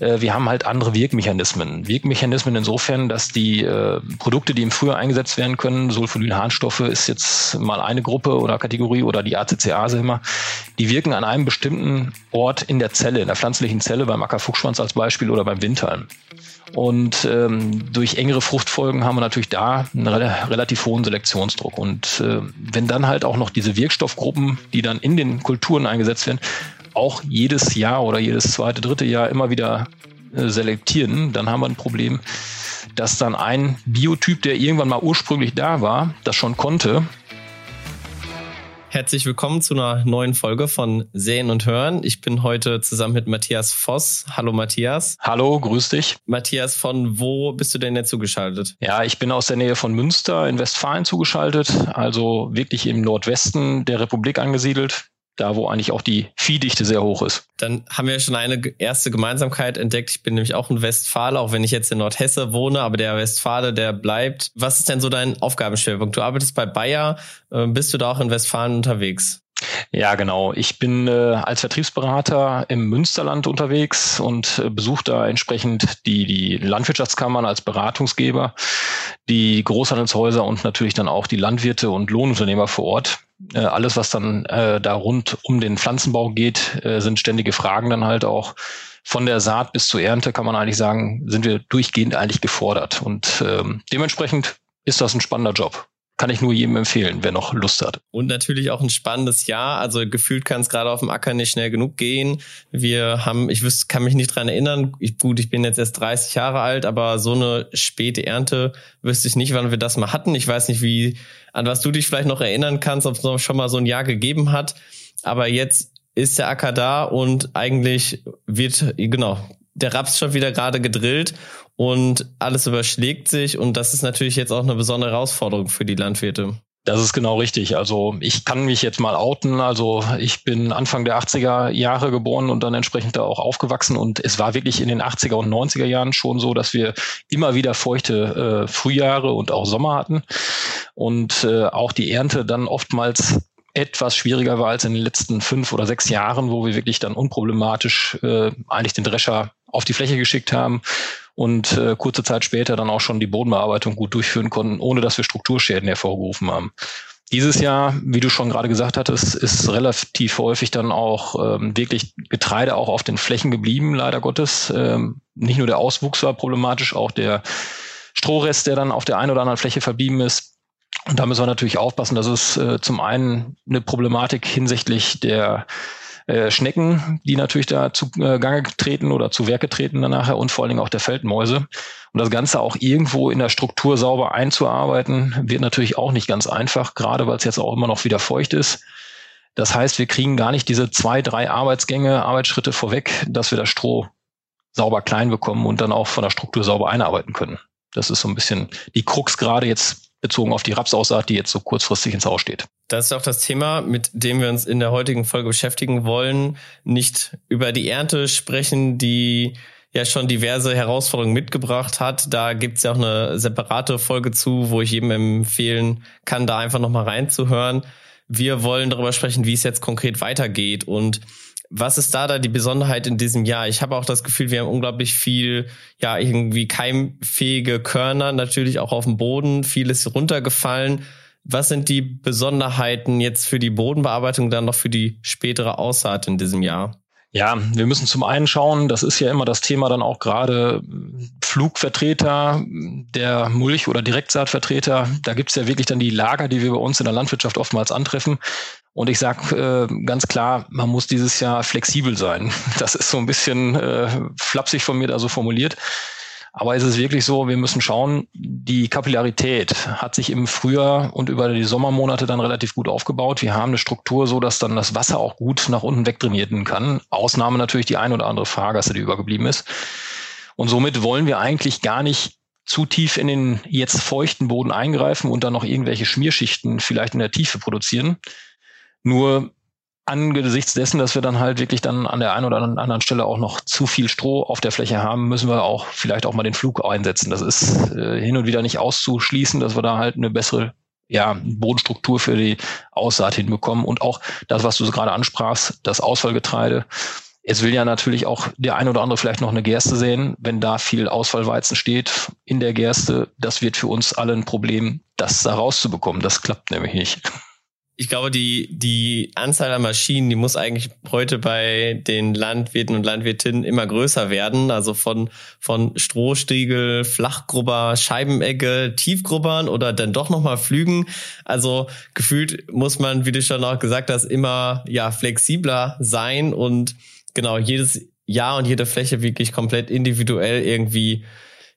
Äh, wir haben halt andere Wirkmechanismen. Wirkmechanismen insofern, dass die äh, Produkte, die im Frühjahr eingesetzt werden können, Sulfonylharnstoffe ist jetzt mal eine Gruppe oder Kategorie oder die ACCase immer, die wirken an einem bestimmten Ort in der Zelle, in der pflanzlichen Zelle, beim Ackerfuchsschwanz als Beispiel oder beim Windhalm. Und ähm, durch engere Fruchtfolgen haben wir natürlich da einen re relativ hohen Selektionsdruck. Und äh, wenn dann halt auch noch diese Wirkstoffgruppen, die dann in den Kulturen eingesetzt werden, auch jedes Jahr oder jedes zweite, dritte Jahr immer wieder äh, selektieren, dann haben wir ein Problem, dass dann ein Biotyp, der irgendwann mal ursprünglich da war, das schon konnte, Herzlich willkommen zu einer neuen Folge von Sehen und Hören. Ich bin heute zusammen mit Matthias Voss. Hallo Matthias. Hallo, grüß dich. Matthias, von wo bist du denn jetzt zugeschaltet? Ja, ich bin aus der Nähe von Münster in Westfalen zugeschaltet, also wirklich im Nordwesten der Republik angesiedelt da wo eigentlich auch die Viehdichte sehr hoch ist. Dann haben wir schon eine erste Gemeinsamkeit entdeckt. Ich bin nämlich auch ein Westfale, auch wenn ich jetzt in Nordhesse wohne, aber der Westfale, der bleibt. Was ist denn so dein Aufgabenschwerpunkt? Du arbeitest bei Bayer, äh, bist du da auch in Westfalen unterwegs? Ja, genau. Ich bin äh, als Vertriebsberater im Münsterland unterwegs und äh, besuche da entsprechend die, die Landwirtschaftskammern als Beratungsgeber, die Großhandelshäuser und natürlich dann auch die Landwirte und Lohnunternehmer vor Ort. Äh, alles, was dann äh, da rund um den Pflanzenbau geht, äh, sind ständige Fragen dann halt auch. Von der Saat bis zur Ernte kann man eigentlich sagen, sind wir durchgehend eigentlich gefordert. Und ähm, dementsprechend ist das ein spannender Job kann ich nur jedem empfehlen, wer noch Lust hat. Und natürlich auch ein spannendes Jahr. Also gefühlt kann es gerade auf dem Acker nicht schnell genug gehen. Wir haben, ich wüsste, kann mich nicht dran erinnern. Ich, gut, ich bin jetzt erst 30 Jahre alt, aber so eine späte Ernte wüsste ich nicht, wann wir das mal hatten. Ich weiß nicht, wie, an was du dich vielleicht noch erinnern kannst, ob es noch schon mal so ein Jahr gegeben hat. Aber jetzt ist der Acker da und eigentlich wird, genau, der Raps schon wieder gerade gedrillt und alles überschlägt sich und das ist natürlich jetzt auch eine besondere Herausforderung für die Landwirte. Das ist genau richtig. Also ich kann mich jetzt mal outen. Also ich bin Anfang der 80er Jahre geboren und dann entsprechend da auch aufgewachsen. Und es war wirklich in den 80er und 90er Jahren schon so, dass wir immer wieder feuchte äh, Frühjahre und auch Sommer hatten. Und äh, auch die Ernte dann oftmals etwas schwieriger war als in den letzten fünf oder sechs Jahren, wo wir wirklich dann unproblematisch äh, eigentlich den Drescher auf die Fläche geschickt haben und äh, kurze Zeit später dann auch schon die Bodenbearbeitung gut durchführen konnten, ohne dass wir Strukturschäden hervorgerufen haben. Dieses Jahr, wie du schon gerade gesagt hattest, ist relativ häufig dann auch ähm, wirklich Getreide auch auf den Flächen geblieben, leider Gottes. Ähm, nicht nur der Auswuchs war problematisch, auch der Strohrest, der dann auf der einen oder anderen Fläche verblieben ist. Und da müssen wir natürlich aufpassen, dass es äh, zum einen eine Problematik hinsichtlich der äh, Schnecken, die natürlich da zu äh, Gange treten oder zu Werke treten dann nachher und vor allen Dingen auch der Feldmäuse. Und das Ganze auch irgendwo in der Struktur sauber einzuarbeiten, wird natürlich auch nicht ganz einfach, gerade weil es jetzt auch immer noch wieder feucht ist. Das heißt, wir kriegen gar nicht diese zwei, drei Arbeitsgänge, Arbeitsschritte vorweg, dass wir das Stroh sauber klein bekommen und dann auch von der Struktur sauber einarbeiten können. Das ist so ein bisschen die Krux gerade jetzt bezogen auf die Rapsaussaat, die jetzt so kurzfristig ins Haus steht. Das ist auch das Thema, mit dem wir uns in der heutigen Folge beschäftigen wollen. Nicht über die Ernte sprechen, die ja schon diverse Herausforderungen mitgebracht hat. Da gibt's ja auch eine separate Folge zu, wo ich jedem empfehlen kann, da einfach nochmal reinzuhören. Wir wollen darüber sprechen, wie es jetzt konkret weitergeht und was ist da da die Besonderheit in diesem Jahr? Ich habe auch das Gefühl, wir haben unglaublich viel, ja, irgendwie keimfähige Körner, natürlich auch auf dem Boden, vieles runtergefallen. Was sind die Besonderheiten jetzt für die Bodenbearbeitung, dann noch für die spätere Aussaat in diesem Jahr? Ja, wir müssen zum einen schauen, das ist ja immer das Thema dann auch gerade Flugvertreter, der Mulch- oder Direktsaatvertreter. Da gibt's ja wirklich dann die Lager, die wir bei uns in der Landwirtschaft oftmals antreffen. Und ich sage äh, ganz klar, man muss dieses Jahr flexibel sein. Das ist so ein bisschen äh, flapsig von mir da so formuliert. Aber es ist wirklich so, wir müssen schauen, die Kapillarität hat sich im Frühjahr und über die Sommermonate dann relativ gut aufgebaut. Wir haben eine Struktur so, dass dann das Wasser auch gut nach unten wegtrainieren kann. Ausnahme natürlich die ein oder andere Fahrgasse, die übergeblieben ist. Und somit wollen wir eigentlich gar nicht zu tief in den jetzt feuchten Boden eingreifen und dann noch irgendwelche Schmierschichten vielleicht in der Tiefe produzieren. Nur angesichts dessen, dass wir dann halt wirklich dann an der einen oder anderen Stelle auch noch zu viel Stroh auf der Fläche haben, müssen wir auch vielleicht auch mal den Flug einsetzen. Das ist äh, hin und wieder nicht auszuschließen, dass wir da halt eine bessere ja, Bodenstruktur für die Aussaat hinbekommen und auch das, was du gerade ansprachst, das Ausfallgetreide Es will ja natürlich auch der ein oder andere vielleicht noch eine Gerste sehen. Wenn da viel Ausfallweizen steht in der Gerste, das wird für uns alle ein Problem, das da rauszubekommen. Das klappt nämlich nicht ich glaube, die, die Anzahl an Maschinen, die muss eigentlich heute bei den Landwirten und Landwirtinnen immer größer werden. Also von, von Strohstriegel, Flachgrubber, Scheibenecke, Tiefgrubbern oder dann doch nochmal Flügen. Also gefühlt muss man, wie du schon auch gesagt hast, immer, ja, flexibler sein und genau jedes Jahr und jede Fläche wirklich komplett individuell irgendwie,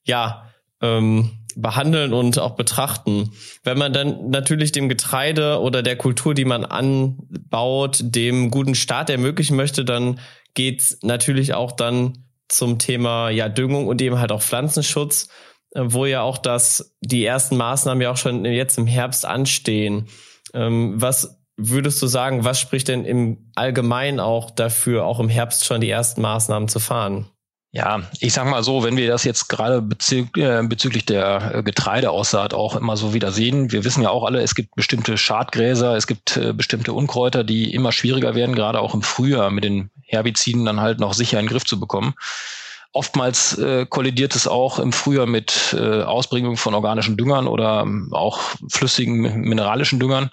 ja, ähm, behandeln und auch betrachten. Wenn man dann natürlich dem Getreide oder der Kultur, die man anbaut, dem guten Start ermöglichen möchte, dann geht's natürlich auch dann zum Thema ja Düngung und eben halt auch Pflanzenschutz, äh, wo ja auch das die ersten Maßnahmen ja auch schon jetzt im Herbst anstehen. Ähm, was würdest du sagen, was spricht denn im Allgemeinen auch dafür, auch im Herbst schon die ersten Maßnahmen zu fahren? Ja, ich sag mal so, wenn wir das jetzt gerade bezü äh, bezüglich der äh, Getreideaussaat auch immer so wieder sehen, wir wissen ja auch alle, es gibt bestimmte Schadgräser, es gibt äh, bestimmte Unkräuter, die immer schwieriger werden, gerade auch im Frühjahr mit den Herbiziden dann halt noch sicher in den Griff zu bekommen. Oftmals kollidiert es auch im Frühjahr mit Ausbringung von organischen Düngern oder ähm, auch flüssigen mineralischen Düngern,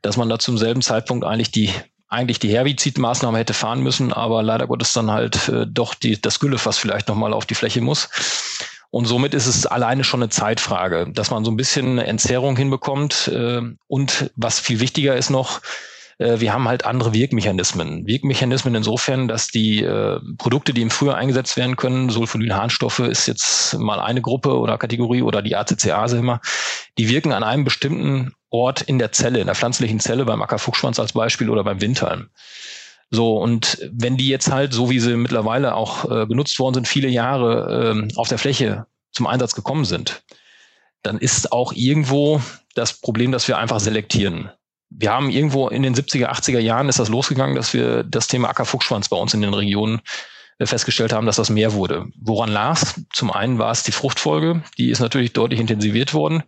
dass man da zum selben Zeitpunkt eigentlich die eigentlich die Herbizidmaßnahme hätte fahren müssen, aber leider Gottes dann halt äh, doch die, das Güllefass vielleicht nochmal auf die Fläche muss. Und somit ist es alleine schon eine Zeitfrage, dass man so ein bisschen Entzerrung hinbekommt. Äh, und was viel wichtiger ist noch, äh, wir haben halt andere Wirkmechanismen. Wirkmechanismen insofern, dass die äh, Produkte, die im Frühjahr eingesetzt werden können, Sulfonylharnstoffe ist jetzt mal eine Gruppe oder Kategorie oder die ACCase immer, die wirken an einem bestimmten Ort in der Zelle, in der pflanzlichen Zelle, beim Ackerfuchsschwanz als Beispiel oder beim Windhalm. So, und wenn die jetzt halt, so wie sie mittlerweile auch äh, genutzt worden sind, viele Jahre äh, auf der Fläche zum Einsatz gekommen sind, dann ist auch irgendwo das Problem, dass wir einfach selektieren. Wir haben irgendwo in den 70er, 80er Jahren ist das losgegangen, dass wir das Thema Ackerfuchsschwanz bei uns in den Regionen äh, festgestellt haben, dass das mehr wurde. Woran lag Zum einen war es die Fruchtfolge, die ist natürlich deutlich intensiviert worden.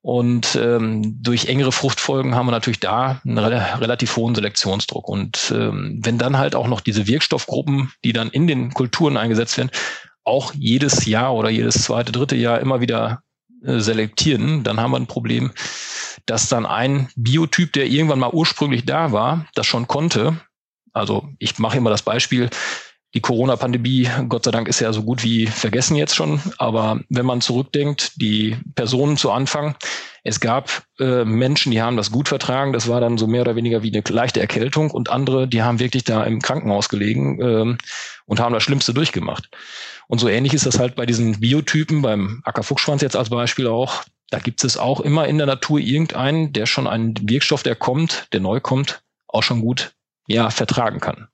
Und ähm, durch engere Fruchtfolgen haben wir natürlich da einen re relativ hohen Selektionsdruck. Und ähm, wenn dann halt auch noch diese Wirkstoffgruppen, die dann in den Kulturen eingesetzt werden, auch jedes Jahr oder jedes zweite, dritte Jahr immer wieder äh, selektieren, dann haben wir ein Problem, dass dann ein Biotyp, der irgendwann mal ursprünglich da war, das schon konnte. Also ich mache immer das Beispiel, die Corona-Pandemie, Gott sei Dank, ist ja so gut wie vergessen jetzt schon. Aber wenn man zurückdenkt, die Personen zu Anfang, es gab äh, Menschen, die haben das gut vertragen. Das war dann so mehr oder weniger wie eine leichte Erkältung. Und andere, die haben wirklich da im Krankenhaus gelegen ähm, und haben das Schlimmste durchgemacht. Und so ähnlich ist das halt bei diesen Biotypen, beim Ackerfuchsschwanz jetzt als Beispiel auch. Da gibt es auch immer in der Natur irgendeinen, der schon einen Wirkstoff, der kommt, der neu kommt, auch schon gut ja, vertragen kann.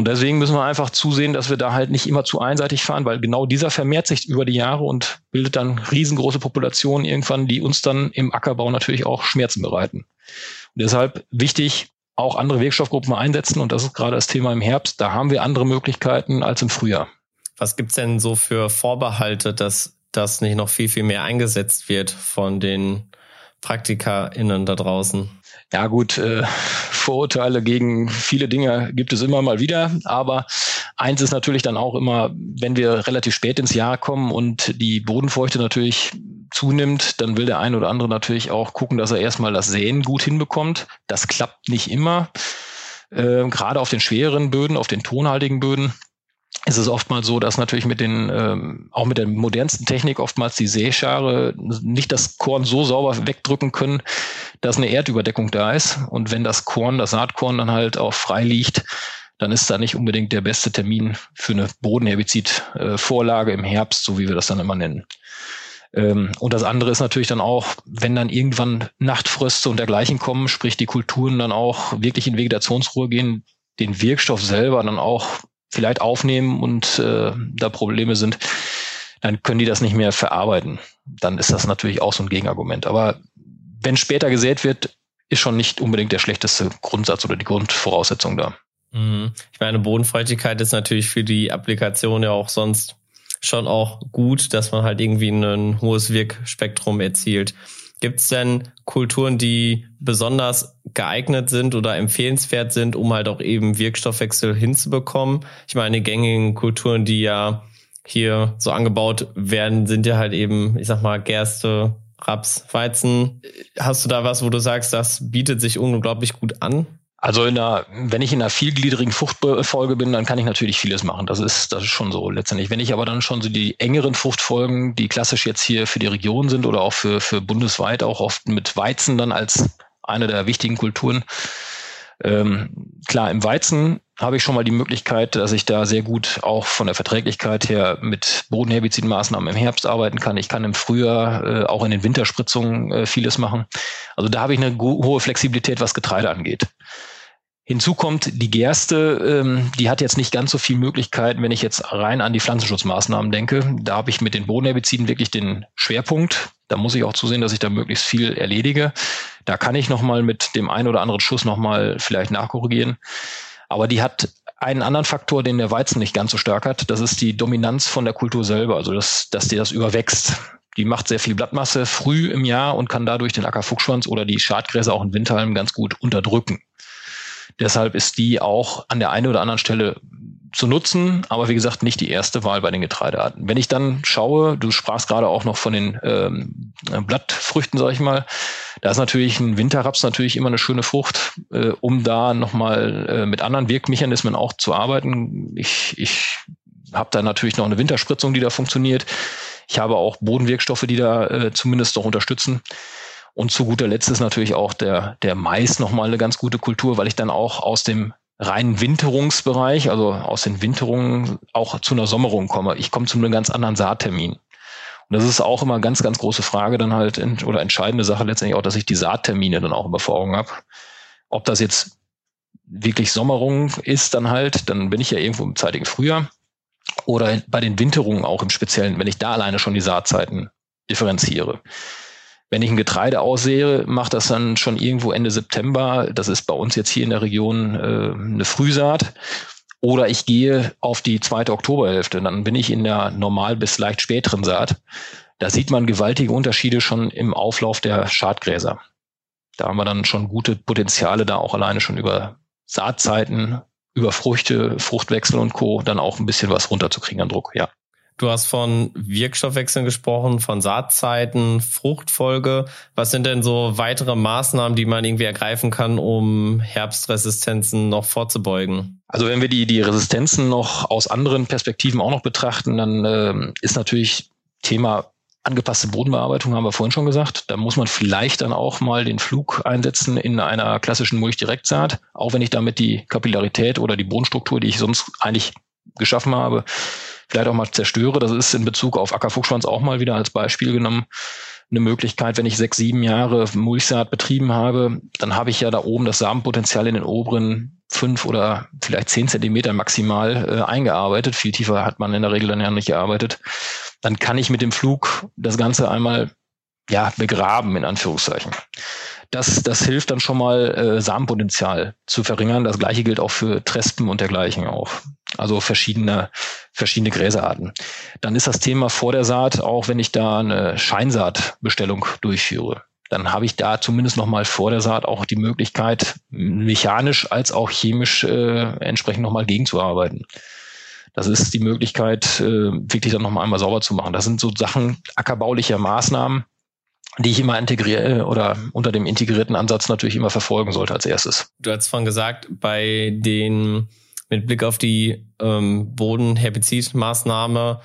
Und deswegen müssen wir einfach zusehen, dass wir da halt nicht immer zu einseitig fahren, weil genau dieser vermehrt sich über die Jahre und bildet dann riesengroße Populationen irgendwann, die uns dann im Ackerbau natürlich auch Schmerzen bereiten. Und deshalb wichtig, auch andere Wirkstoffgruppen einsetzen. Und das ist gerade das Thema im Herbst. Da haben wir andere Möglichkeiten als im Frühjahr. Was gibt's denn so für Vorbehalte, dass das nicht noch viel, viel mehr eingesetzt wird von den PraktikerInnen da draußen? Ja gut, äh, Vorurteile gegen viele Dinge gibt es immer mal wieder, aber eins ist natürlich dann auch immer, wenn wir relativ spät ins Jahr kommen und die Bodenfeuchte natürlich zunimmt, dann will der eine oder andere natürlich auch gucken, dass er erstmal das Säen gut hinbekommt. Das klappt nicht immer. Äh, gerade auf den schweren Böden, auf den tonhaltigen Böden ist es oftmals so, dass natürlich mit den, ähm, auch mit der modernsten Technik oftmals die Seeschare nicht das Korn so sauber wegdrücken können, dass eine Erdüberdeckung da ist. Und wenn das Korn, das Saatkorn dann halt auch frei liegt, dann ist da nicht unbedingt der beste Termin für eine Bodenherbizid-Vorlage im Herbst, so wie wir das dann immer nennen. Ähm, und das andere ist natürlich dann auch, wenn dann irgendwann Nachtfröste und dergleichen kommen, sprich die Kulturen dann auch wirklich in Vegetationsruhe gehen, den Wirkstoff selber dann auch vielleicht aufnehmen und äh, da Probleme sind, dann können die das nicht mehr verarbeiten. Dann ist das natürlich auch so ein Gegenargument. Aber wenn später gesät wird, ist schon nicht unbedingt der schlechteste Grundsatz oder die Grundvoraussetzung da. Mhm. Ich meine, Bodenfeuchtigkeit ist natürlich für die Applikation ja auch sonst schon auch gut, dass man halt irgendwie ein hohes Wirkspektrum erzielt. Gibt es denn Kulturen, die besonders geeignet sind oder empfehlenswert sind, um halt auch eben Wirkstoffwechsel hinzubekommen? Ich meine, die gängigen Kulturen, die ja hier so angebaut werden, sind ja halt eben, ich sag mal, Gerste, Raps, Weizen. Hast du da was, wo du sagst, das bietet sich unglaublich gut an? Also in einer, wenn ich in einer vielgliedrigen Fruchtfolge bin, dann kann ich natürlich vieles machen. Das ist, das ist schon so letztendlich. Wenn ich aber dann schon so die engeren Fruchtfolgen, die klassisch jetzt hier für die Region sind oder auch für, für bundesweit, auch oft mit Weizen dann als eine der wichtigen Kulturen. Ähm, klar, im Weizen habe ich schon mal die Möglichkeit, dass ich da sehr gut auch von der Verträglichkeit her mit Bodenherbizidmaßnahmen im Herbst arbeiten kann. Ich kann im Frühjahr äh, auch in den Winterspritzungen äh, vieles machen. Also da habe ich eine hohe Flexibilität, was Getreide angeht. Hinzu kommt die Gerste, ähm, die hat jetzt nicht ganz so viel Möglichkeiten, wenn ich jetzt rein an die Pflanzenschutzmaßnahmen denke. Da habe ich mit den Bodenherbiziden wirklich den Schwerpunkt. Da muss ich auch zusehen, dass ich da möglichst viel erledige. Da kann ich nochmal mit dem einen oder anderen Schuss nochmal vielleicht nachkorrigieren. Aber die hat einen anderen Faktor, den der Weizen nicht ganz so stark hat. Das ist die Dominanz von der Kultur selber, also dass, dass die das überwächst. Die macht sehr viel Blattmasse früh im Jahr und kann dadurch den Ackerfuchsschwanz oder die Schadgräser auch in Winterhalm ganz gut unterdrücken. Deshalb ist die auch an der einen oder anderen Stelle zu nutzen, aber wie gesagt nicht die erste Wahl bei den Getreidearten. Wenn ich dann schaue, du sprachst gerade auch noch von den ähm, Blattfrüchten, sag ich mal, da ist natürlich ein Winterraps natürlich immer eine schöne Frucht, äh, um da nochmal äh, mit anderen Wirkmechanismen auch zu arbeiten. Ich, ich habe da natürlich noch eine Winterspritzung, die da funktioniert. Ich habe auch Bodenwirkstoffe, die da äh, zumindest noch unterstützen. Und zu guter Letzt ist natürlich auch der, der Mais nochmal eine ganz gute Kultur, weil ich dann auch aus dem reinen Winterungsbereich, also aus den Winterungen auch zu einer Sommerung komme. Ich komme zu einem ganz anderen Saattermin. Und das ist auch immer ganz, ganz große Frage dann halt oder entscheidende Sache letztendlich auch, dass ich die Saattermine dann auch immer vor Augen habe. Ob das jetzt wirklich Sommerung ist dann halt, dann bin ich ja irgendwo im zeitigen Frühjahr. Oder bei den Winterungen auch im Speziellen, wenn ich da alleine schon die Saatzeiten differenziere. Wenn ich ein Getreide aussehe, macht das dann schon irgendwo Ende September. Das ist bei uns jetzt hier in der Region äh, eine Frühsaat. Oder ich gehe auf die zweite Oktoberhälfte, dann bin ich in der normal bis leicht späteren Saat. Da sieht man gewaltige Unterschiede schon im Auflauf der Schadgräser. Da haben wir dann schon gute Potenziale, da auch alleine schon über Saatzeiten, über Früchte, Fruchtwechsel und Co. dann auch ein bisschen was runterzukriegen an Druck, ja. Du hast von Wirkstoffwechseln gesprochen, von Saatzeiten, Fruchtfolge. Was sind denn so weitere Maßnahmen, die man irgendwie ergreifen kann, um Herbstresistenzen noch vorzubeugen? Also wenn wir die, die Resistenzen noch aus anderen Perspektiven auch noch betrachten, dann äh, ist natürlich Thema angepasste Bodenbearbeitung, haben wir vorhin schon gesagt. Da muss man vielleicht dann auch mal den Flug einsetzen in einer klassischen Mulchdirektsaat, auch wenn ich damit die Kapillarität oder die Bodenstruktur, die ich sonst eigentlich geschaffen habe, vielleicht auch mal zerstöre. Das ist in Bezug auf Ackerfuchsschwanz auch mal wieder als Beispiel genommen eine Möglichkeit, wenn ich sechs, sieben Jahre Mulchsaat betrieben habe, dann habe ich ja da oben das Samenpotenzial in den oberen fünf oder vielleicht zehn Zentimeter maximal äh, eingearbeitet. Viel tiefer hat man in der Regel dann ja nicht gearbeitet. Dann kann ich mit dem Flug das Ganze einmal ja begraben in Anführungszeichen. Das, das hilft dann schon mal, äh, Samenpotenzial zu verringern. Das gleiche gilt auch für Trespen und dergleichen auch. Also verschiedene, verschiedene Gräserarten. Dann ist das Thema vor der Saat, auch wenn ich da eine Scheinsaatbestellung durchführe, dann habe ich da zumindest noch mal vor der Saat auch die Möglichkeit, mechanisch als auch chemisch äh, entsprechend noch mal gegenzuarbeiten. Das ist die Möglichkeit, äh, wirklich dann noch mal einmal sauber zu machen. Das sind so Sachen ackerbaulicher Maßnahmen, die ich immer integriere oder unter dem integrierten Ansatz natürlich immer verfolgen sollte als erstes. Du hast vorhin gesagt, bei den mit Blick auf die ähm, Bodenherbizidmaßnahme,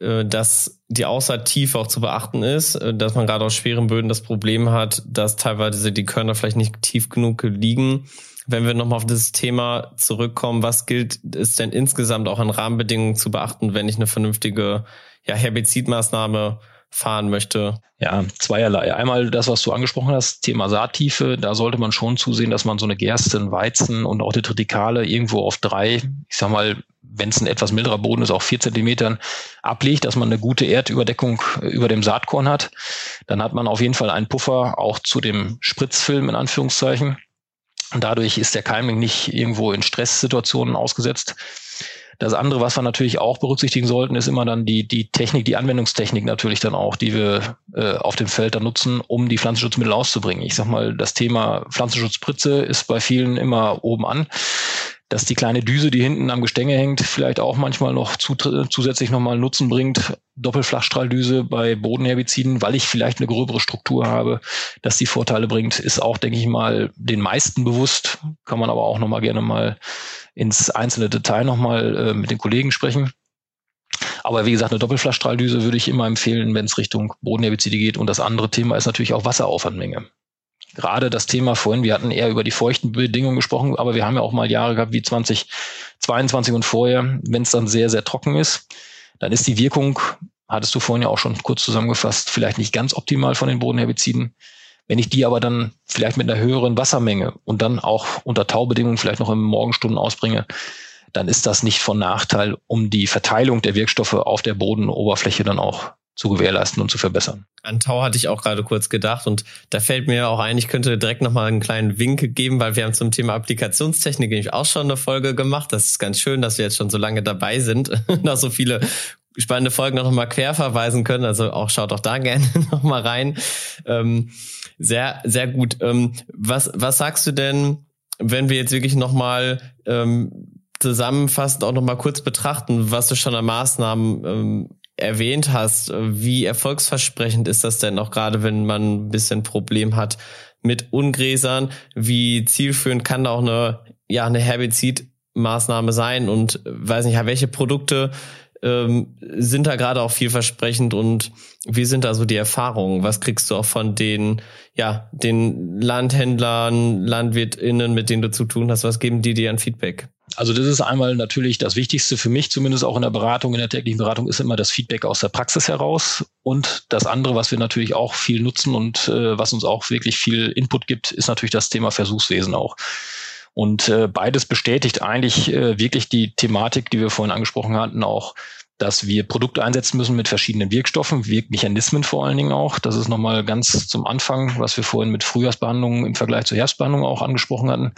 äh, dass die Aussaattiefe auch zu beachten ist, äh, dass man gerade auf schweren Böden das Problem hat, dass teilweise die Körner vielleicht nicht tief genug liegen. Wenn wir nochmal auf dieses Thema zurückkommen, was gilt es denn insgesamt auch an Rahmenbedingungen zu beachten, wenn ich eine vernünftige ja, Herbizidmaßnahme fahren möchte? Ja, zweierlei. Einmal das, was du angesprochen hast, Thema Saattiefe. Da sollte man schon zusehen, dass man so eine Gerste, einen Weizen und auch die Tritikale irgendwo auf drei, ich sag mal, wenn es ein etwas milderer Boden ist, auch vier Zentimetern ablegt, dass man eine gute Erdüberdeckung über dem Saatkorn hat. Dann hat man auf jeden Fall einen Puffer auch zu dem Spritzfilm in Anführungszeichen. Und dadurch ist der Keimling nicht irgendwo in Stresssituationen ausgesetzt. Das andere, was wir natürlich auch berücksichtigen sollten, ist immer dann die, die Technik, die Anwendungstechnik natürlich dann auch, die wir äh, auf dem Feld dann nutzen, um die Pflanzenschutzmittel auszubringen. Ich sag mal, das Thema Pflanzenschutzspritze ist bei vielen immer oben an dass die kleine Düse, die hinten am Gestänge hängt, vielleicht auch manchmal noch zu, zusätzlich nochmal Nutzen bringt. Doppelflachstrahldüse bei Bodenherbiziden, weil ich vielleicht eine gröbere Struktur habe, dass die Vorteile bringt, ist auch, denke ich mal, den meisten bewusst. Kann man aber auch nochmal gerne mal ins einzelne Detail nochmal äh, mit den Kollegen sprechen. Aber wie gesagt, eine Doppelflachstrahldüse würde ich immer empfehlen, wenn es Richtung Bodenherbizide geht. Und das andere Thema ist natürlich auch Wasseraufwandmenge gerade das Thema vorhin, wir hatten eher über die feuchten Bedingungen gesprochen, aber wir haben ja auch mal Jahre gehabt wie 2022 und vorher, wenn es dann sehr, sehr trocken ist, dann ist die Wirkung, hattest du vorhin ja auch schon kurz zusammengefasst, vielleicht nicht ganz optimal von den Bodenherbiziden. Wenn ich die aber dann vielleicht mit einer höheren Wassermenge und dann auch unter Taubedingungen vielleicht noch in Morgenstunden ausbringe, dann ist das nicht von Nachteil, um die Verteilung der Wirkstoffe auf der Bodenoberfläche dann auch zu gewährleisten und zu verbessern. An Tau hatte ich auch gerade kurz gedacht und da fällt mir auch ein, ich könnte direkt nochmal einen kleinen Wink geben, weil wir haben zum Thema Applikationstechnik nämlich auch schon eine Folge gemacht. Das ist ganz schön, dass wir jetzt schon so lange dabei sind, da so viele spannende Folgen noch mal quer verweisen können. Also auch schaut auch da gerne noch mal rein. Ähm, sehr, sehr gut. Ähm, was, was sagst du denn, wenn wir jetzt wirklich noch mal ähm, zusammenfassend auch noch mal kurz betrachten, was du schon an Maßnahmen ähm, erwähnt hast, wie erfolgsversprechend ist das denn auch gerade, wenn man ein bisschen Problem hat mit Ungräsern? Wie zielführend kann da auch eine, ja, eine Herbizidmaßnahme sein? Und weiß nicht, welche Produkte ähm, sind da gerade auch vielversprechend und wie sind da so die Erfahrungen? Was kriegst du auch von den, ja, den Landhändlern, LandwirtInnen, mit denen du zu tun hast? Was geben die dir an Feedback? Also das ist einmal natürlich das Wichtigste für mich, zumindest auch in der Beratung, in der täglichen Beratung, ist immer das Feedback aus der Praxis heraus. Und das andere, was wir natürlich auch viel nutzen und äh, was uns auch wirklich viel Input gibt, ist natürlich das Thema Versuchswesen auch. Und äh, beides bestätigt eigentlich äh, wirklich die Thematik, die wir vorhin angesprochen hatten, auch, dass wir Produkte einsetzen müssen mit verschiedenen Wirkstoffen, Wirkmechanismen vor allen Dingen auch. Das ist nochmal ganz zum Anfang, was wir vorhin mit Frühjahrsbehandlungen im Vergleich zur Herbstbehandlung auch angesprochen hatten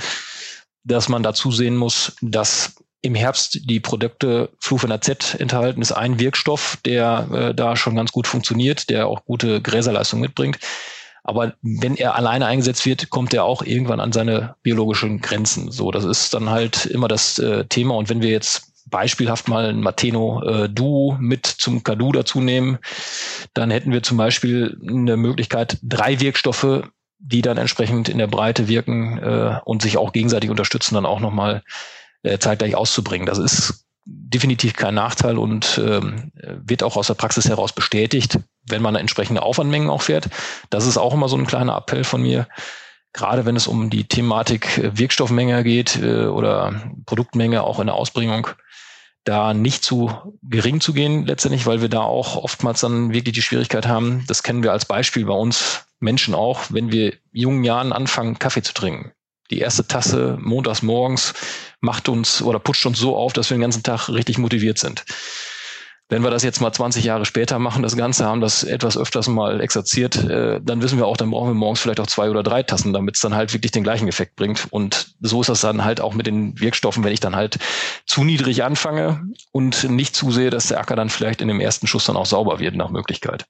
dass man dazu sehen muss, dass im Herbst die Produkte Flufenazet enthalten, ist ein Wirkstoff, der äh, da schon ganz gut funktioniert, der auch gute Gräserleistung mitbringt. Aber wenn er alleine eingesetzt wird, kommt er auch irgendwann an seine biologischen Grenzen. So, das ist dann halt immer das äh, Thema. Und wenn wir jetzt beispielhaft mal ein Mateno äh, Duo mit zum Kadu dazu nehmen, dann hätten wir zum Beispiel eine Möglichkeit, drei Wirkstoffe die dann entsprechend in der Breite wirken äh, und sich auch gegenseitig unterstützen, dann auch nochmal äh, zeitgleich auszubringen. Das ist definitiv kein Nachteil und ähm, wird auch aus der Praxis heraus bestätigt, wenn man entsprechende Aufwandmengen auch fährt. Das ist auch immer so ein kleiner Appell von mir. Gerade wenn es um die Thematik Wirkstoffmenge geht äh, oder Produktmenge auch in der Ausbringung, da nicht zu gering zu gehen letztendlich, weil wir da auch oftmals dann wirklich die Schwierigkeit haben. Das kennen wir als Beispiel bei uns Menschen auch, wenn wir jungen Jahren anfangen, Kaffee zu trinken. Die erste Tasse montags morgens macht uns oder putscht uns so auf, dass wir den ganzen Tag richtig motiviert sind. Wenn wir das jetzt mal 20 Jahre später machen, das Ganze haben das etwas öfters mal exerziert, äh, dann wissen wir auch, dann brauchen wir morgens vielleicht auch zwei oder drei Tassen, damit es dann halt wirklich den gleichen Effekt bringt. Und so ist das dann halt auch mit den Wirkstoffen, wenn ich dann halt zu niedrig anfange und nicht zusehe, dass der Acker dann vielleicht in dem ersten Schuss dann auch sauber wird nach Möglichkeit.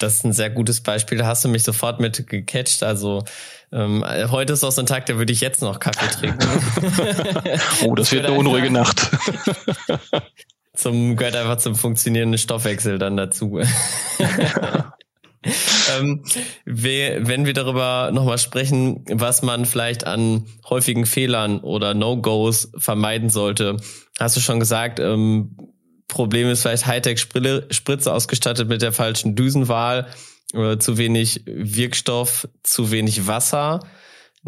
Das ist ein sehr gutes Beispiel. Da hast du mich sofort mit gecatcht. Also ähm, heute ist auch so ein Tag, da würde ich jetzt noch Kaffee trinken. oh, das, das wird eine unruhige Nacht. zum gehört einfach zum funktionierenden Stoffwechsel dann dazu. ähm, wenn wir darüber nochmal sprechen, was man vielleicht an häufigen Fehlern oder No-Gos vermeiden sollte, hast du schon gesagt, ähm, Problem ist vielleicht Hightech-Spritze ausgestattet mit der falschen Düsenwahl, äh, zu wenig Wirkstoff, zu wenig Wasser.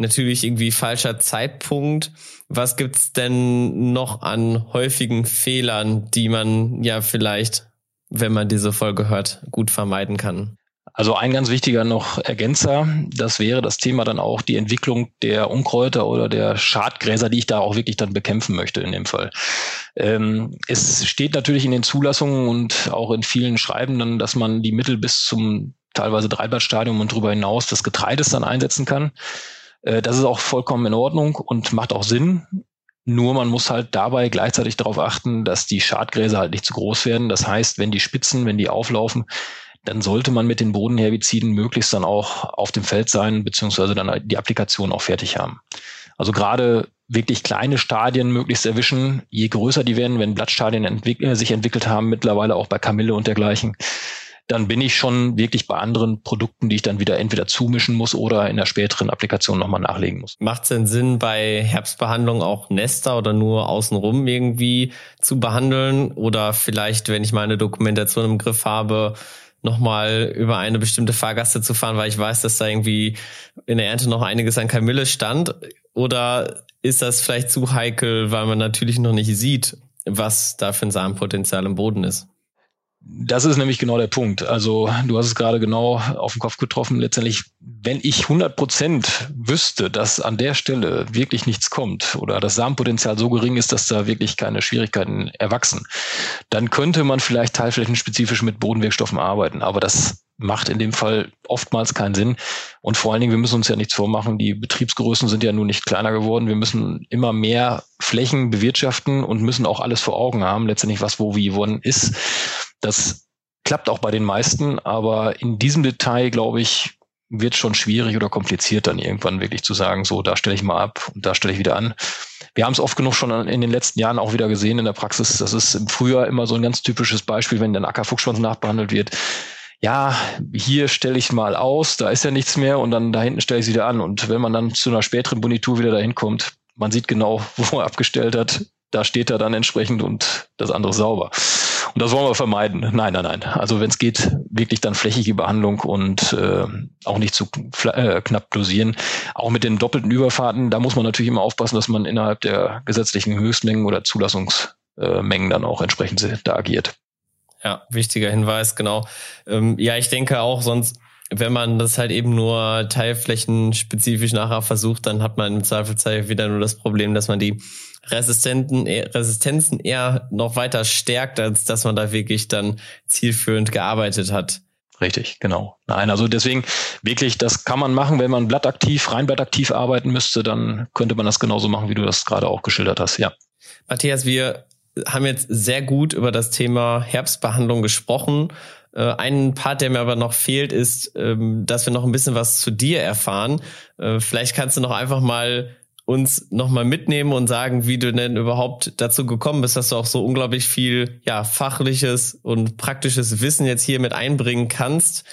Natürlich irgendwie falscher Zeitpunkt. Was gibt's denn noch an häufigen Fehlern, die man ja vielleicht, wenn man diese Folge hört, gut vermeiden kann? Also ein ganz wichtiger noch Ergänzer, das wäre das Thema dann auch die Entwicklung der Unkräuter oder der Schadgräser, die ich da auch wirklich dann bekämpfen möchte in dem Fall. Ähm, es steht natürlich in den Zulassungen und auch in vielen Schreiben dann, dass man die Mittel bis zum teilweise Dreiblattstadium und darüber hinaus des Getreides dann einsetzen kann. Äh, das ist auch vollkommen in Ordnung und macht auch Sinn. Nur man muss halt dabei gleichzeitig darauf achten, dass die Schadgräser halt nicht zu groß werden. Das heißt, wenn die Spitzen, wenn die auflaufen, dann sollte man mit den Bodenherbiziden möglichst dann auch auf dem Feld sein, beziehungsweise dann die Applikation auch fertig haben. Also gerade wirklich kleine Stadien möglichst erwischen. Je größer die werden, wenn Blattstadien entwick äh, sich entwickelt haben, mittlerweile auch bei Kamille und dergleichen, dann bin ich schon wirklich bei anderen Produkten, die ich dann wieder entweder zumischen muss oder in der späteren Applikation nochmal nachlegen muss. Macht es denn Sinn, bei Herbstbehandlung auch Nester oder nur außenrum irgendwie zu behandeln? Oder vielleicht, wenn ich meine Dokumentation im Griff habe, nochmal über eine bestimmte Fahrgasse zu fahren, weil ich weiß, dass da irgendwie in der Ernte noch einiges an Kamille stand? Oder ist das vielleicht zu heikel, weil man natürlich noch nicht sieht, was da für ein Samenpotenzial im Boden ist? Das ist nämlich genau der Punkt. Also du hast es gerade genau auf den Kopf getroffen. Letztendlich, wenn ich 100 Prozent wüsste, dass an der Stelle wirklich nichts kommt oder das Samenpotenzial so gering ist, dass da wirklich keine Schwierigkeiten erwachsen, dann könnte man vielleicht teilflächenspezifisch mit Bodenwirkstoffen arbeiten. Aber das macht in dem Fall oftmals keinen Sinn. Und vor allen Dingen, wir müssen uns ja nichts vormachen. Die Betriebsgrößen sind ja nun nicht kleiner geworden. Wir müssen immer mehr Flächen bewirtschaften und müssen auch alles vor Augen haben, letztendlich was wo wie wann ist. Das klappt auch bei den meisten, aber in diesem Detail, glaube ich, wird schon schwierig oder kompliziert dann irgendwann wirklich zu sagen, so, da stelle ich mal ab und da stelle ich wieder an. Wir haben es oft genug schon in den letzten Jahren auch wieder gesehen in der Praxis. Das ist im Frühjahr immer so ein ganz typisches Beispiel, wenn der Ackerfuchsschwanz nachbehandelt wird ja, hier stelle ich mal aus, da ist ja nichts mehr und dann da hinten stelle ich es wieder an. Und wenn man dann zu einer späteren Bonitur wieder dahin kommt, man sieht genau, wo er abgestellt hat, da steht er dann entsprechend und das andere sauber. Und das wollen wir vermeiden. Nein, nein, nein. Also wenn es geht, wirklich dann flächige Behandlung und äh, auch nicht zu äh, knapp dosieren. Auch mit den doppelten Überfahrten, da muss man natürlich immer aufpassen, dass man innerhalb der gesetzlichen Höchstmengen oder Zulassungsmengen dann auch entsprechend da agiert. Ja, wichtiger Hinweis, genau. Ähm, ja, ich denke auch, sonst, wenn man das halt eben nur teilflächenspezifisch nachher versucht, dann hat man im Zweifelsfall wieder nur das Problem, dass man die Resistenten, Resistenzen eher noch weiter stärkt, als dass man da wirklich dann zielführend gearbeitet hat. Richtig, genau. Nein, also deswegen wirklich, das kann man machen, wenn man blattaktiv, rein blattaktiv arbeiten müsste, dann könnte man das genauso machen, wie du das gerade auch geschildert hast, ja. Matthias, wir haben jetzt sehr gut über das Thema Herbstbehandlung gesprochen. Äh, ein Part, der mir aber noch fehlt, ist, ähm, dass wir noch ein bisschen was zu dir erfahren. Äh, vielleicht kannst du noch einfach mal uns nochmal mitnehmen und sagen, wie du denn überhaupt dazu gekommen bist, dass du auch so unglaublich viel ja, fachliches und praktisches Wissen jetzt hier mit einbringen kannst.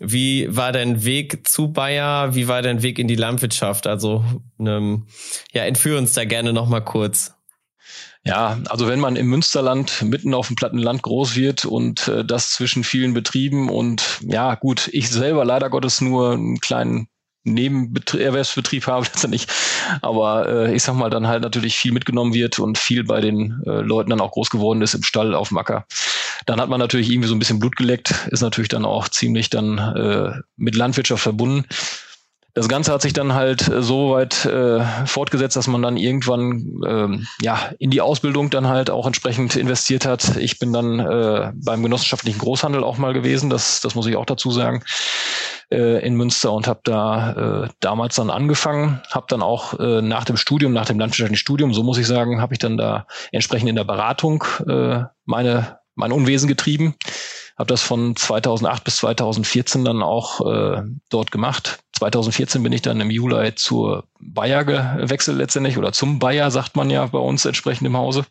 Wie war dein Weg zu Bayer? Wie war dein Weg in die Landwirtschaft? Also ähm, ja, entführ uns da gerne nochmal kurz. Ja, also wenn man im Münsterland mitten auf dem Plattenland groß wird und äh, das zwischen vielen Betrieben und ja, gut, ich selber leider Gottes nur einen kleinen Nebenerwerbsbetrieb habe letztendlich, aber äh, ich sag mal, dann halt natürlich viel mitgenommen wird und viel bei den äh, Leuten dann auch groß geworden ist im Stall auf dem Acker. Dann hat man natürlich irgendwie so ein bisschen Blut geleckt, ist natürlich dann auch ziemlich dann äh, mit Landwirtschaft verbunden das Ganze hat sich dann halt äh, so weit äh, fortgesetzt, dass man dann irgendwann ähm, ja in die Ausbildung dann halt auch entsprechend investiert hat. Ich bin dann äh, beim genossenschaftlichen Großhandel auch mal gewesen, das, das muss ich auch dazu sagen, äh, in Münster und habe da äh, damals dann angefangen, habe dann auch äh, nach dem Studium, nach dem landwirtschaftlichen Studium, so muss ich sagen, habe ich dann da entsprechend in der Beratung äh, meine mein Unwesen getrieben habe das von 2008 bis 2014 dann auch äh, dort gemacht. 2014 bin ich dann im Juli zur Bayer gewechselt letztendlich oder zum Bayer, sagt man ja bei uns entsprechend im Hause.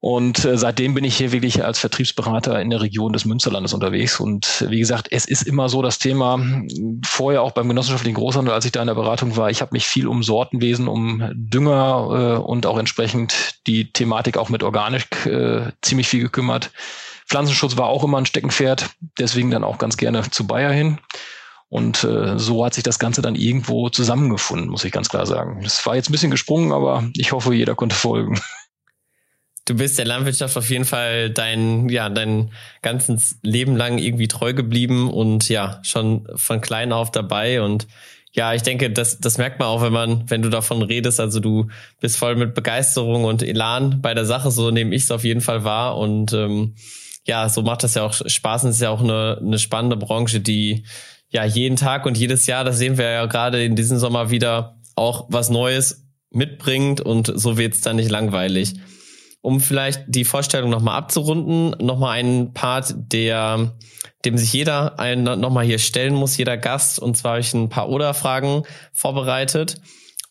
Und äh, seitdem bin ich hier wirklich als Vertriebsberater in der Region des Münsterlandes unterwegs. Und wie gesagt, es ist immer so das Thema, vorher auch beim genossenschaftlichen Großhandel, als ich da in der Beratung war, ich habe mich viel um Sortenwesen, um Dünger äh, und auch entsprechend die Thematik auch mit Organik äh, ziemlich viel gekümmert. Pflanzenschutz war auch immer ein Steckenpferd, deswegen dann auch ganz gerne zu Bayer hin. Und äh, so hat sich das Ganze dann irgendwo zusammengefunden, muss ich ganz klar sagen. Es war jetzt ein bisschen gesprungen, aber ich hoffe, jeder konnte folgen. Du bist der Landwirtschaft auf jeden Fall dein, ja, dein ganzes Leben lang irgendwie treu geblieben und ja, schon von klein auf dabei und ja, ich denke, das, das merkt man auch, wenn man, wenn du davon redest. Also du bist voll mit Begeisterung und Elan bei der Sache, so nehme ich es auf jeden Fall wahr. Und ähm, ja, so macht das ja auch Spaß und ist ja auch eine, eine spannende Branche, die ja jeden Tag und jedes Jahr, das sehen wir ja gerade in diesem Sommer wieder, auch was Neues mitbringt und so wird es dann nicht langweilig. Um vielleicht die Vorstellung nochmal abzurunden, nochmal einen Part, der, dem sich jeder ein, nochmal hier stellen muss, jeder Gast. Und zwar habe ich ein paar Oder-Fragen vorbereitet.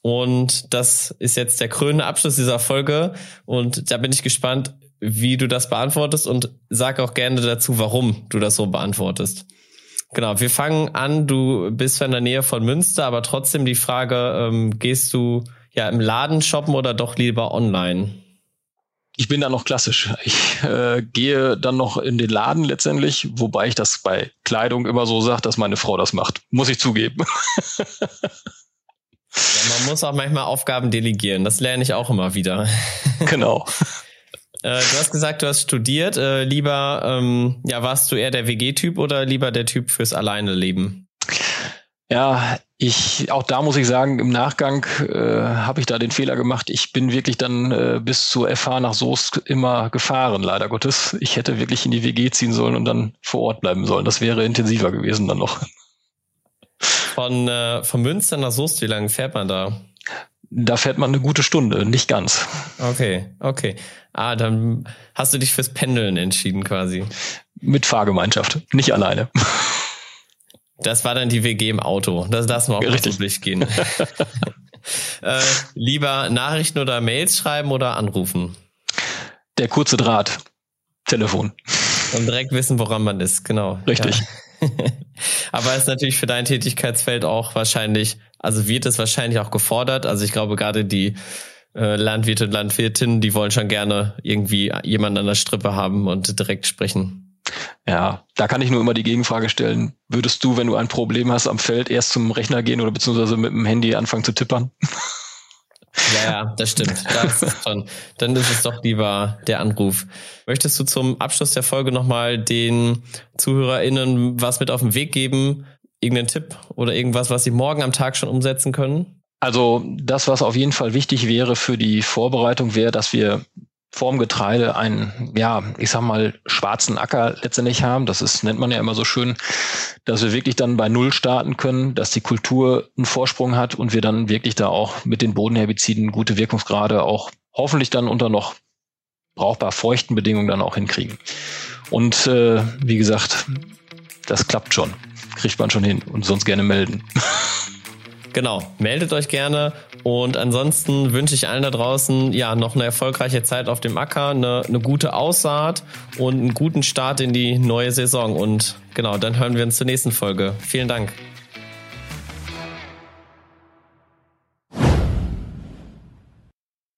Und das ist jetzt der krönende Abschluss dieser Folge. Und da bin ich gespannt, wie du das beantwortest und sag auch gerne dazu, warum du das so beantwortest. Genau, wir fangen an. Du bist in der Nähe von Münster, aber trotzdem die Frage, ähm, gehst du ja im Laden shoppen oder doch lieber online? Ich bin da noch klassisch. Ich äh, gehe dann noch in den Laden letztendlich, wobei ich das bei Kleidung immer so sage, dass meine Frau das macht. Muss ich zugeben. Ja, man muss auch manchmal Aufgaben delegieren. Das lerne ich auch immer wieder. Genau. äh, du hast gesagt, du hast studiert. Äh, lieber, ähm, ja, warst du eher der WG-Typ oder lieber der Typ fürs Alleine leben? Ja, ich, auch da muss ich sagen, im Nachgang äh, habe ich da den Fehler gemacht. Ich bin wirklich dann äh, bis zur FH nach Soest immer gefahren, leider Gottes. Ich hätte wirklich in die WG ziehen sollen und dann vor Ort bleiben sollen. Das wäre intensiver gewesen dann noch. Von, äh, von Münster nach Soest, wie lange fährt man da? Da fährt man eine gute Stunde, nicht ganz. Okay, okay. Ah, dann hast du dich fürs Pendeln entschieden quasi. Mit Fahrgemeinschaft, nicht alleine. Das war dann die WG im Auto. Das lassen wir auch Richtig. mal durchgehen. äh, lieber Nachrichten oder Mails schreiben oder anrufen? Der kurze Draht. Telefon. Und direkt wissen, woran man ist, genau. Richtig. Ja. Aber ist natürlich für dein Tätigkeitsfeld auch wahrscheinlich, also wird es wahrscheinlich auch gefordert. Also ich glaube gerade die äh, Landwirte und Landwirtinnen, die wollen schon gerne irgendwie jemanden an der Strippe haben und direkt sprechen. Ja, da kann ich nur immer die Gegenfrage stellen. Würdest du, wenn du ein Problem hast am Feld, erst zum Rechner gehen oder beziehungsweise mit dem Handy anfangen zu tippern? Ja, ja, das stimmt. Das ist schon. Dann ist es doch lieber der Anruf. Möchtest du zum Abschluss der Folge nochmal den ZuhörerInnen was mit auf den Weg geben? Irgendeinen Tipp oder irgendwas, was sie morgen am Tag schon umsetzen können? Also das, was auf jeden Fall wichtig wäre für die Vorbereitung, wäre, dass wir vorm Getreide einen, ja, ich sag mal, schwarzen Acker letztendlich haben. Das ist, nennt man ja immer so schön, dass wir wirklich dann bei Null starten können, dass die Kultur einen Vorsprung hat und wir dann wirklich da auch mit den Bodenherbiziden gute Wirkungsgrade auch hoffentlich dann unter noch brauchbar feuchten Bedingungen dann auch hinkriegen. Und äh, wie gesagt, das klappt schon. Kriegt man schon hin und sonst gerne melden. Genau, meldet euch gerne und ansonsten wünsche ich allen da draußen ja noch eine erfolgreiche Zeit auf dem Acker, eine, eine gute Aussaat und einen guten Start in die neue Saison. Und genau, dann hören wir uns zur nächsten Folge. Vielen Dank.